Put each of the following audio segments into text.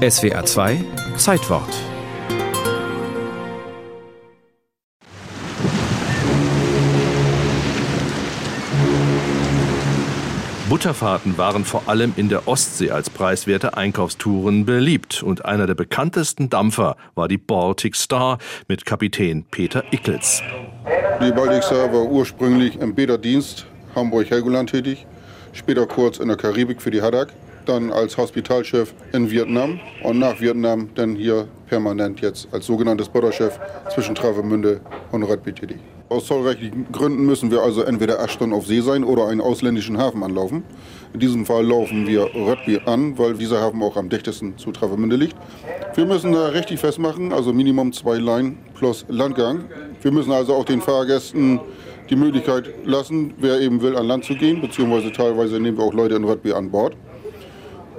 SWR 2 Zeitwort Butterfahrten waren vor allem in der Ostsee als preiswerte Einkaufstouren beliebt und einer der bekanntesten Dampfer war die Baltic Star mit Kapitän Peter Ickels. Die Baltic Star war ursprünglich im Bäderdienst Hamburg-Helgoland tätig, später kurz in der Karibik für die Haddock, dann als Hospitalchef in Vietnam und nach Vietnam dann hier permanent jetzt als sogenanntes Butterchef zwischen Travemünde und Rugby tätig. Aus zollrechtlichen Gründen müssen wir also entweder acht Stunden auf See sein oder einen ausländischen Hafen anlaufen. In diesem Fall laufen wir Rugby an, weil dieser Hafen auch am dichtesten zu Travemünde liegt. Wir müssen da richtig festmachen, also Minimum zwei Leinen plus Landgang. Wir müssen also auch den Fahrgästen die Möglichkeit lassen, wer eben will, an Land zu gehen, beziehungsweise teilweise nehmen wir auch Leute in Rugby an Bord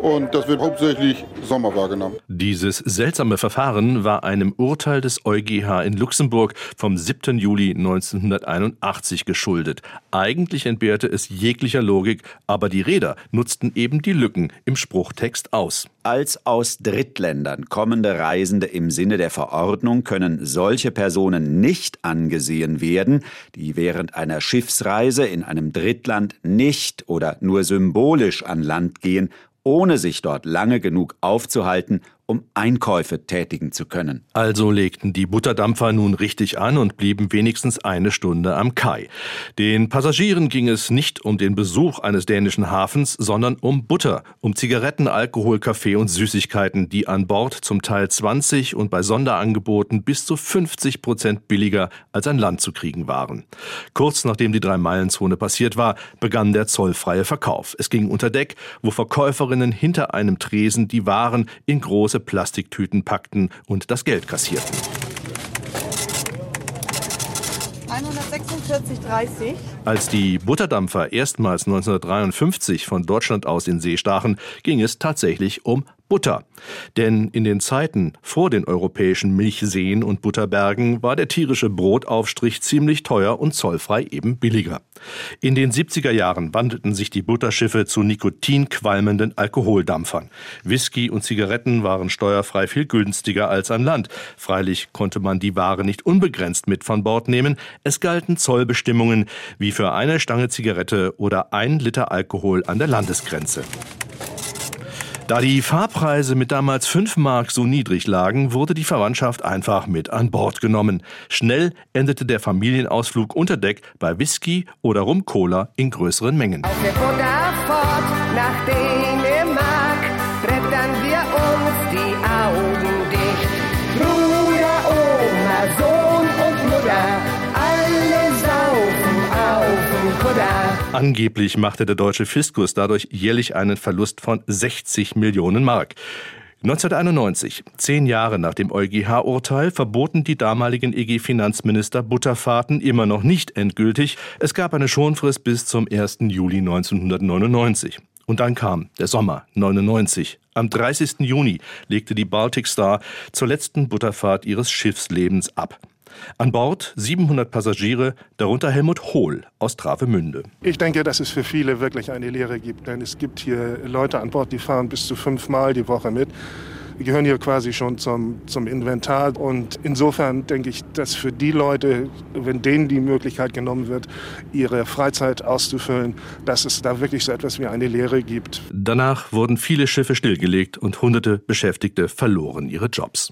und das wird hauptsächlich Sommer wahrgenommen. Dieses seltsame Verfahren war einem Urteil des EuGH in Luxemburg vom 7. Juli 1981 geschuldet. Eigentlich entbehrte es jeglicher Logik, aber die Räder nutzten eben die Lücken im Spruchtext aus. Als aus Drittländern kommende Reisende im Sinne der Verordnung können solche Personen nicht angesehen werden, die während einer Schiffsreise in einem Drittland nicht oder nur symbolisch an Land gehen ohne sich dort lange genug aufzuhalten, um Einkäufe tätigen zu können. Also legten die Butterdampfer nun richtig an und blieben wenigstens eine Stunde am Kai. Den Passagieren ging es nicht um den Besuch eines dänischen Hafens, sondern um Butter, um Zigaretten, Alkohol, Kaffee und Süßigkeiten, die an Bord zum Teil 20 und bei Sonderangeboten bis zu 50 Prozent billiger als an Land zu kriegen waren. Kurz nachdem die Drei-Meilen-Zone passiert war, begann der zollfreie Verkauf. Es ging unter Deck, wo Verkäuferinnen hinter einem Tresen die Waren in große Plastiktüten packten und das Geld kassierten. 146,30. Als die Butterdampfer erstmals 1953 von Deutschland aus in See stachen, ging es tatsächlich um Butter. Denn in den Zeiten vor den europäischen Milchseen und Butterbergen war der tierische Brotaufstrich ziemlich teuer und zollfrei eben billiger. In den 70er Jahren wandelten sich die Butterschiffe zu nikotinqualmenden Alkoholdampfern. Whisky und Zigaretten waren steuerfrei viel günstiger als an Land. Freilich konnte man die Ware nicht unbegrenzt mit von Bord nehmen. Es galten Zollbestimmungen wie für eine Stange Zigarette oder ein Liter Alkohol an der Landesgrenze. Da die Fahrpreise mit damals 5 Mark so niedrig lagen, wurde die Verwandtschaft einfach mit an Bord genommen. Schnell endete der Familienausflug unter Deck bei Whisky oder Rum-Cola in größeren Mengen. Auf der fort nach Angeblich machte der deutsche Fiskus dadurch jährlich einen Verlust von 60 Millionen Mark. 1991, zehn Jahre nach dem EuGH-Urteil, verboten die damaligen EG-Finanzminister Butterfahrten immer noch nicht endgültig. Es gab eine Schonfrist bis zum 1. Juli 1999. Und dann kam der Sommer 99. Am 30. Juni legte die Baltic Star zur letzten Butterfahrt ihres Schiffslebens ab. An Bord 700 Passagiere, darunter Helmut Hohl aus Travemünde. Ich denke, dass es für viele wirklich eine Lehre gibt, denn es gibt hier Leute an Bord, die fahren bis zu fünfmal die Woche mit. Die gehören hier quasi schon zum, zum Inventar. Und insofern denke ich, dass für die Leute, wenn denen die Möglichkeit genommen wird, ihre Freizeit auszufüllen, dass es da wirklich so etwas wie eine Lehre gibt. Danach wurden viele Schiffe stillgelegt und hunderte Beschäftigte verloren ihre Jobs.